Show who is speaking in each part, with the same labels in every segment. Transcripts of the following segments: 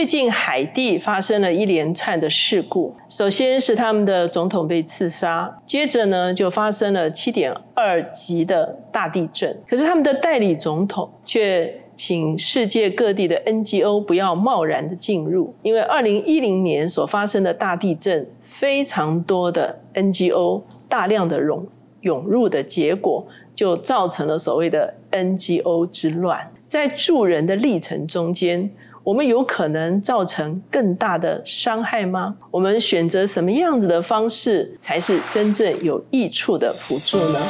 Speaker 1: 最近海地发生了一连串的事故，首先是他们的总统被刺杀，接着呢就发生了七点二级的大地震。可是他们的代理总统却请世界各地的 NGO 不要贸然的进入，因为二零一零年所发生的大地震，非常多的 NGO 大量的涌涌入的结果，就造成了所谓的 NGO 之乱。在助人的历程中间。我们有可能造成更大的伤害吗？我们选择什么样子的方式才是真正有益处的辅助呢？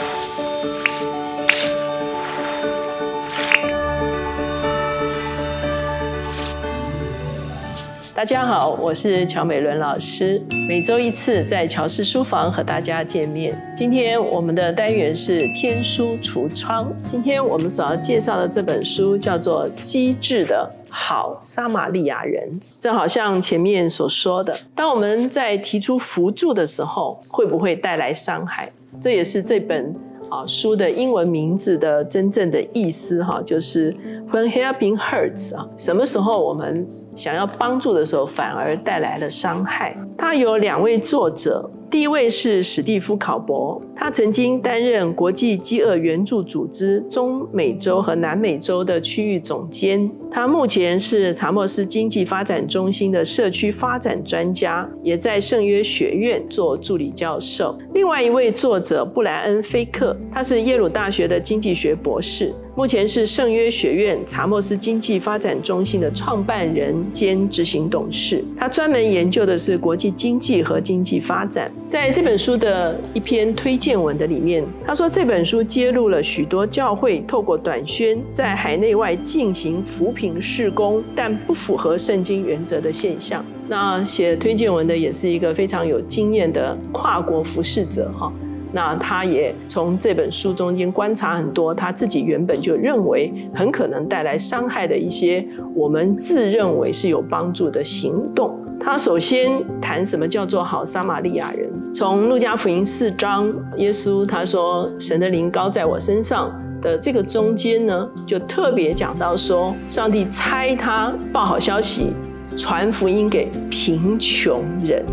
Speaker 1: 大家好，我是乔美伦老师，每周一次在乔氏书房和大家见面。今天我们的单元是天书橱窗。今天我们所要介绍的这本书叫做《机智的》。好，撒玛利亚人，正好像前面所说的，当我们在提出扶助的时候，会不会带来伤害？这也是这本啊书的英文名字的真正的意思哈，就是 When helping hurts 啊，什么时候我们想要帮助的时候，反而带来了伤害？他有两位作者。第一位是史蒂夫·考伯，他曾经担任国际饥饿援助组织中美洲和南美洲的区域总监。他目前是查莫斯经济发展中心的社区发展专家，也在圣约学院做助理教授。另外一位作者布莱恩·菲克，他是耶鲁大学的经济学博士。目前是圣约学院查莫斯经济发展中心的创办人兼执行董事。他专门研究的是国际经济和经济发展。在这本书的一篇推荐文的里面，他说这本书揭露了许多教会透过短宣在海内外进行扶贫事工，但不符合圣经原则的现象。那写推荐文的也是一个非常有经验的跨国服侍者，哈。那他也从这本书中间观察很多，他自己原本就认为很可能带来伤害的一些我们自认为是有帮助的行动。他首先谈什么叫做好撒玛利亚人。从路加福音四章，耶稣他说神的灵高在我身上的这个中间呢，就特别讲到说，上帝差他报好消息，传福音给贫穷人。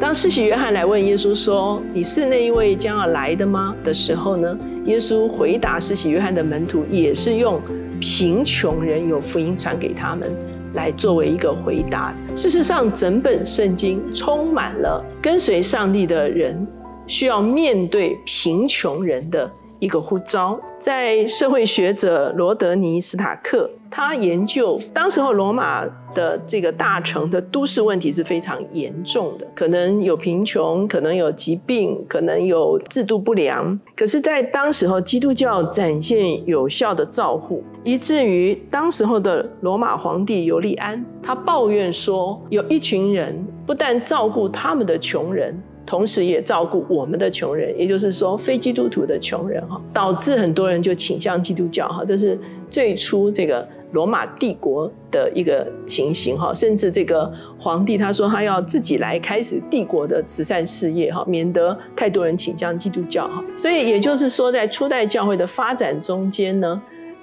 Speaker 1: 当世袭约翰来问耶稣说：“你是那一位将要来的吗？”的时候呢，耶稣回答世袭约翰的门徒，也是用贫穷人有福音传给他们来作为一个回答。事实上，整本圣经充满了跟随上帝的人需要面对贫穷人的一个呼召。在社会学者罗德尼·斯塔克，他研究当时候罗马的这个大城的都市问题是非常严重的，可能有贫穷，可能有疾病，可能有制度不良。可是，在当时候，基督教展现有效的照护，以至于当时候的罗马皇帝尤利安，他抱怨说，有一群人不但照顾他们的穷人。同时也照顾我们的穷人，也就是说非基督徒的穷人哈，导致很多人就倾向基督教哈，这是最初这个罗马帝国的一个情形哈，甚至这个皇帝他说他要自己来开始帝国的慈善事业哈，免得太多人倾向基督教哈，所以也就是说在初代教会的发展中间呢。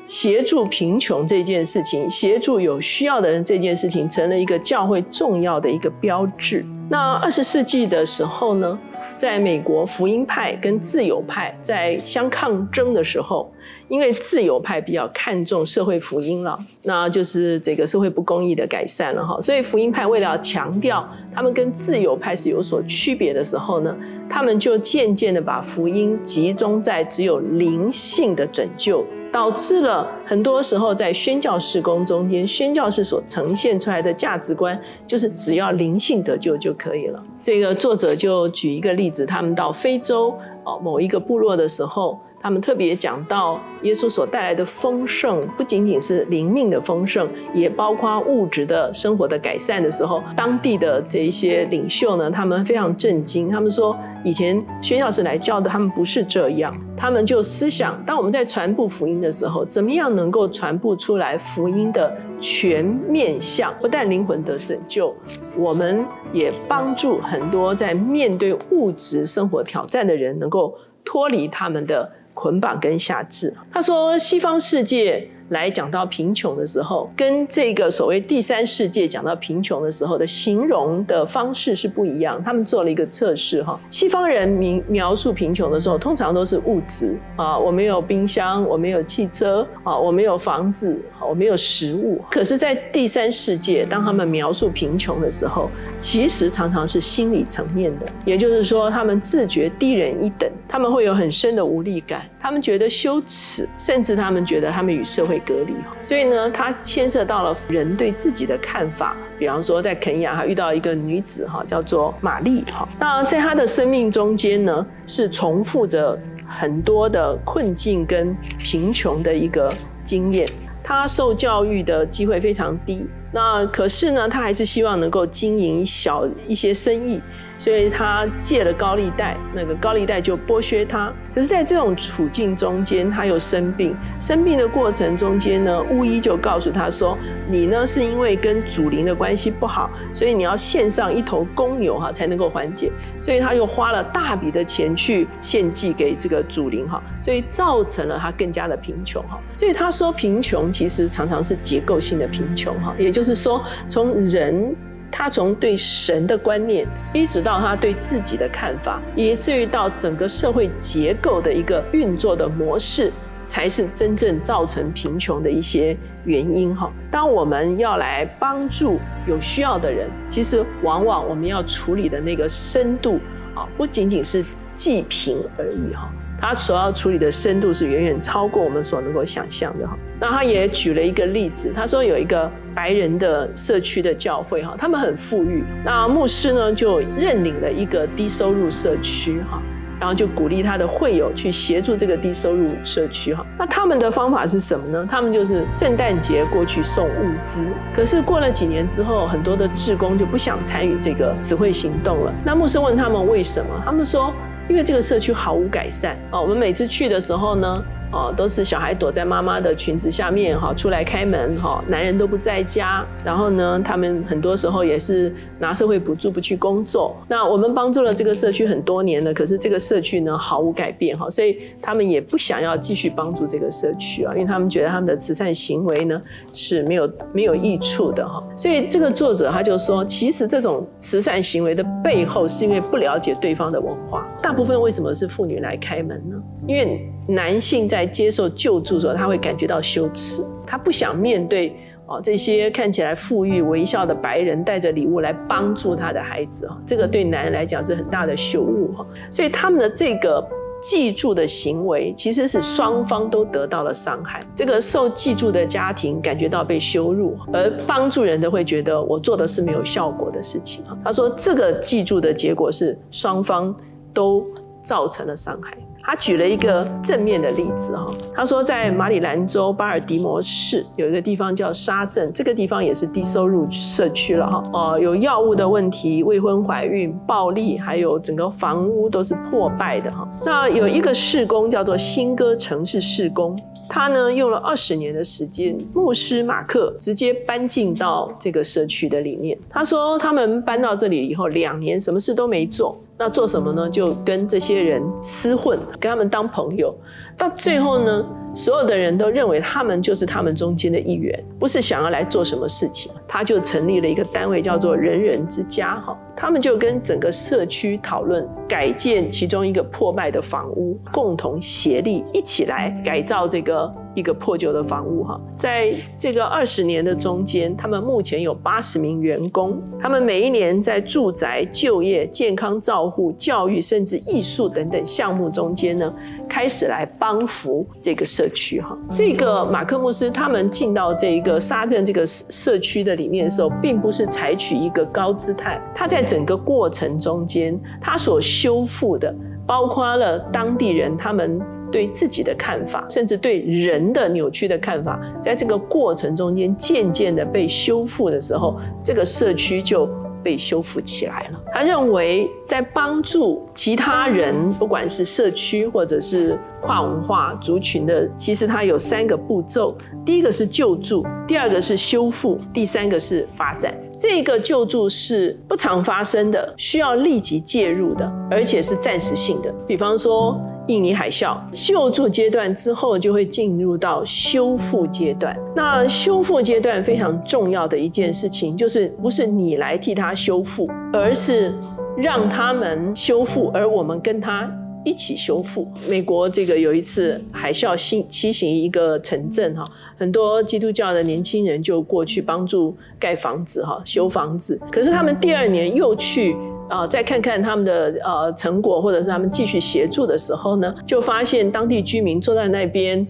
Speaker 1: 协助贫穷这件事情，协助有需要的人这件事情，成了一个教会重要的一个标志。那二十世纪的时候呢，在美国福音派跟自由派在相抗争的时候，因为自由派比较看重社会福音了，那就是这个社会不公义的改善了哈。所以福音派为了强调他们跟自由派是有所区别的时候呢，他们就渐渐的把福音集中在只有灵性的拯救。导致了很多时候在宣教士工中间，宣教士所呈现出来的价值观就是只要灵性得救就可以了。这个作者就举一个例子，他们到非洲哦某一个部落的时候。他们特别讲到耶稣所带来的丰盛，不仅仅是灵命的丰盛，也包括物质的生活的改善的时候，当地的这一些领袖呢，他们非常震惊。他们说，以前宣教士来教的，他们不是这样。他们就思想，当我们在传播福音的时候，怎么样能够传播出来福音的全面相？不但灵魂得拯救，我们也帮助很多在面对物质生活挑战的人，能够脱离他们的。捆绑跟辖制。他说，西方世界来讲到贫穷的时候，跟这个所谓第三世界讲到贫穷的时候的形容的方式是不一样。他们做了一个测试哈，西方人描描述贫穷的时候，通常都是物质啊，我没有冰箱，我没有汽车啊，我没有房子，我没有食物。可是，在第三世界，当他们描述贫穷的时候，其实常常是心理层面的，也就是说，他们自觉低人一等，他们会有很深的无力感，他们觉得羞耻，甚至他们觉得他们与社会隔离。所以呢，它牵涉到了人对自己的看法。比方说，在肯亚，他遇到一个女子哈，叫做玛丽哈。那在她的生命中间呢，是重复着很多的困境跟贫穷的一个经验。她受教育的机会非常低，那可是呢，她还是希望能够经营小一些生意。所以他借了高利贷，那个高利贷就剥削他。可是，在这种处境中间，他又生病。生病的过程中间呢，巫医就告诉他说：“你呢是因为跟祖灵的关系不好，所以你要献上一头公牛哈，才能够缓解。”所以他又花了大笔的钱去献祭给这个祖灵哈，所以造成了他更加的贫穷哈。所以他说，贫穷其实常常是结构性的贫穷哈，也就是说，从人。他从对神的观念，一直到他对自己的看法，以至于到整个社会结构的一个运作的模式，才是真正造成贫穷的一些原因哈。当我们要来帮助有需要的人，其实往往我们要处理的那个深度啊，不仅仅是济贫而已哈。他所要处理的深度是远远超过我们所能够想象的哈。那他也举了一个例子，他说有一个白人的社区的教会哈，他们很富裕，那牧师呢就认领了一个低收入社区哈，然后就鼓励他的会友去协助这个低收入社区哈。那他们的方法是什么呢？他们就是圣诞节过去送物资，可是过了几年之后，很多的志工就不想参与这个词汇行动了。那牧师问他们为什么？他们说。因为这个社区毫无改善哦，我们每次去的时候呢。哦，都是小孩躲在妈妈的裙子下面哈，出来开门哈，男人都不在家。然后呢，他们很多时候也是拿社会补助不去工作。那我们帮助了这个社区很多年了，可是这个社区呢毫无改变哈，所以他们也不想要继续帮助这个社区啊，因为他们觉得他们的慈善行为呢是没有没有益处的哈。所以这个作者他就说，其实这种慈善行为的背后是因为不了解对方的文化。大部分为什么是妇女来开门呢？因为男性在接受救助的时候，他会感觉到羞耻，他不想面对哦这些看起来富裕、微笑的白人带着礼物来帮助他的孩子哦，这个对男人来讲是很大的羞辱哈，所以他们的这个记住的行为其实是双方都得到了伤害，这个受记住的家庭感觉到被羞辱，而帮助人的会觉得我做的是没有效果的事情他说这个记住的结果是双方都造成了伤害。他举了一个正面的例子哈，他说在马里兰州巴尔的摩市有一个地方叫沙镇，这个地方也是低收入社区了哈，哦，有药物的问题、未婚怀孕、暴力，还有整个房屋都是破败的哈。那有一个市工叫做新歌城市市工，他呢用了二十年的时间，牧师马克直接搬进到这个社区的里面。他说他们搬到这里以后，两年什么事都没做。那做什么呢？就跟这些人厮混，跟他们当朋友，到最后呢，所有的人都认为他们就是他们中间的一员，不是想要来做什么事情，他就成立了一个单位，叫做人人之家，哈。他们就跟整个社区讨论改建其中一个破败的房屋，共同协力一起来改造这个一个破旧的房屋哈。在这个二十年的中间，他们目前有八十名员工，他们每一年在住宅、就业、健康照护、教育甚至艺术等等项目中间呢，开始来帮扶这个社区哈。这个马克穆斯他们进到这一个沙镇这个社区的里面的时候，并不是采取一个高姿态，他在整个过程中间，他所修复的，包括了当地人他们对自己的看法，甚至对人的扭曲的看法，在这个过程中间渐渐的被修复的时候，这个社区就被修复起来了。他认为，在帮助其他人，不管是社区或者是跨文化族群的，其实它有三个步骤：第一个是救助，第二个是修复，第三个是发展。这个救助是不常发生的，需要立即介入的，而且是暂时性的。比方说，印尼海啸救助阶段之后，就会进入到修复阶段。那修复阶段非常重要的一件事情，就是不是你来替他修复，而是让他们修复，而我们跟他一起修复。美国这个有一次海啸侵侵袭一个城镇哈，很多基督教的年轻人就过去帮助盖房子哈，修房子。可是他们第二年又去。啊，再看看他们的呃成果，或者是他们继续协助的时候呢，就发现当地居民坐在那边。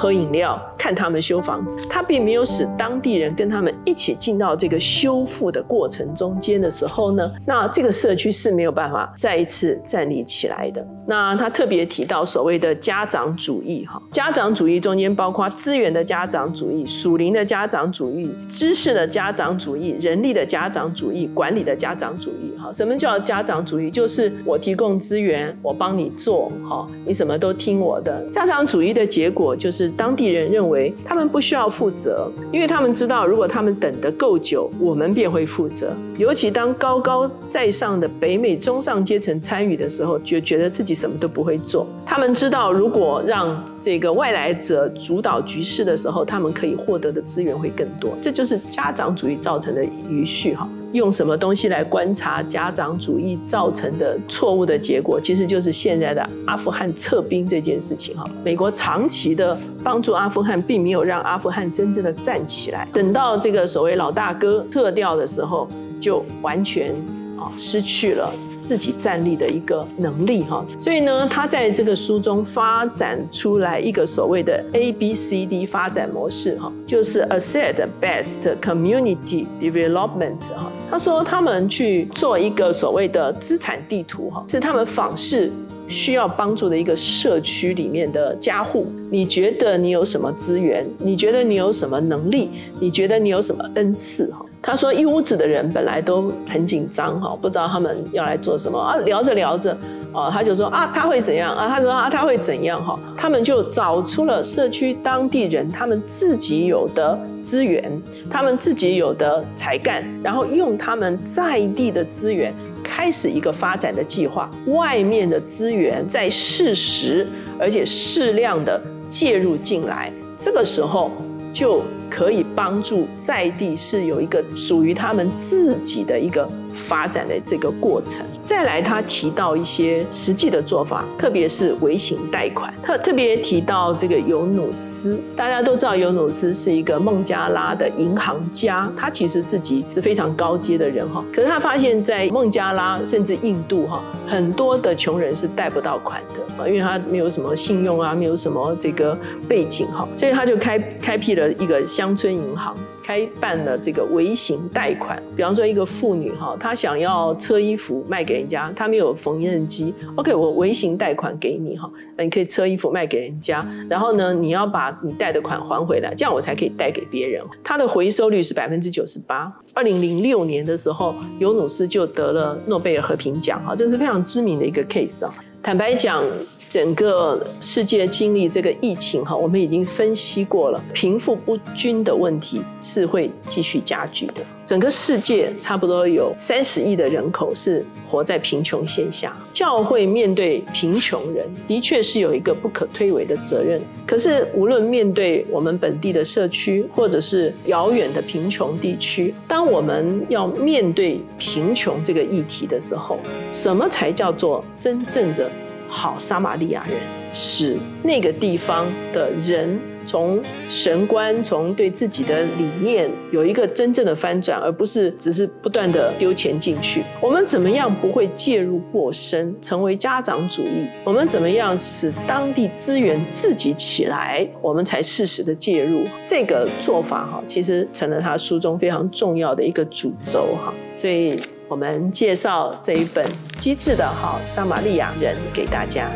Speaker 1: 喝饮料，看他们修房子，他并没有使当地人跟他们一起进到这个修复的过程中间的时候呢，那这个社区是没有办法再一次站立起来的。那他特别提到所谓的家长主义，哈，家长主义中间包括资源的家长主义、属灵的家长主义、知识的家长主义、人力的家长主义、管理的家长主义，哈，什么叫家长主义？就是我提供资源，我帮你做，哈，你什么都听我的。家长主义的结果就是。当地人认为他们不需要负责，因为他们知道，如果他们等得够久，我们便会负责。尤其当高高在上的北美中上阶层参与的时候，就觉得自己什么都不会做。他们知道，如果让这个外来者主导局势的时候，他们可以获得的资源会更多。这就是家长主义造成的余序哈。用什么东西来观察家长主义造成的错误的结果，其实就是现在的阿富汗撤兵这件事情哈。美国长期的帮助阿富汗，并没有让阿富汗真正的站起来。等到这个所谓老大哥撤掉的时候，就完全啊失去了。自己站立的一个能力哈，所以呢，他在这个书中发展出来一个所谓的 A B C D 发展模式哈，就是 Asset Best Community Development 哈。他说他们去做一个所谓的资产地图哈，是他们访视需要帮助的一个社区里面的家户。你觉得你有什么资源？你觉得你有什么能力？你觉得你有什么恩赐哈？他说：“一屋子的人本来都很紧张哈，不知道他们要来做什么啊。聊着聊着，哦，他就说啊，他会怎样啊？他说啊，他会怎样哈？他们就找出了社区当地人他们自己有的资源，他们自己有的才干，然后用他们在地的资源开始一个发展的计划。外面的资源在适时而且适量的介入进来，这个时候就。”可以帮助在地是有一个属于他们自己的一个。发展的这个过程，再来他提到一些实际的做法，特别是微型贷款。特特别提到这个尤努斯，大家都知道尤努斯是一个孟加拉的银行家，他其实自己是非常高阶的人哈。可是他发现，在孟加拉甚至印度哈，很多的穷人是贷不到款的啊，因为他没有什么信用啊，没有什么这个背景哈，所以他就开开辟了一个乡村银行。开办了这个微型贷款，比方说一个妇女哈，她想要车衣服卖给人家，她没有缝纫机，OK，我微型贷款给你哈，那你可以车衣服卖给人家，然后呢，你要把你贷的款还回来，这样我才可以贷给别人。它的回收率是百分之九十八。二零零六年的时候，尤努斯就得了诺贝尔和平奖哈，这是非常知名的一个 case 啊。坦白讲。整个世界经历这个疫情哈，我们已经分析过了，贫富不均的问题是会继续加剧的。整个世界差不多有三十亿的人口是活在贫穷线下，教会面对贫穷人的确是有一个不可推诿的责任。可是无论面对我们本地的社区，或者是遥远的贫穷地区，当我们要面对贫穷这个议题的时候，什么才叫做真正的？好，撒玛利亚人使那个地方的人从神观、从对自己的理念有一个真正的翻转，而不是只是不断的丢钱进去。我们怎么样不会介入过深，成为家长主义？我们怎么样使当地资源自己起来？我们才适时的介入。这个做法哈，其实成了他书中非常重要的一个主轴哈。所以。我们介绍这一本机智的哈撒玛利亚人给大家。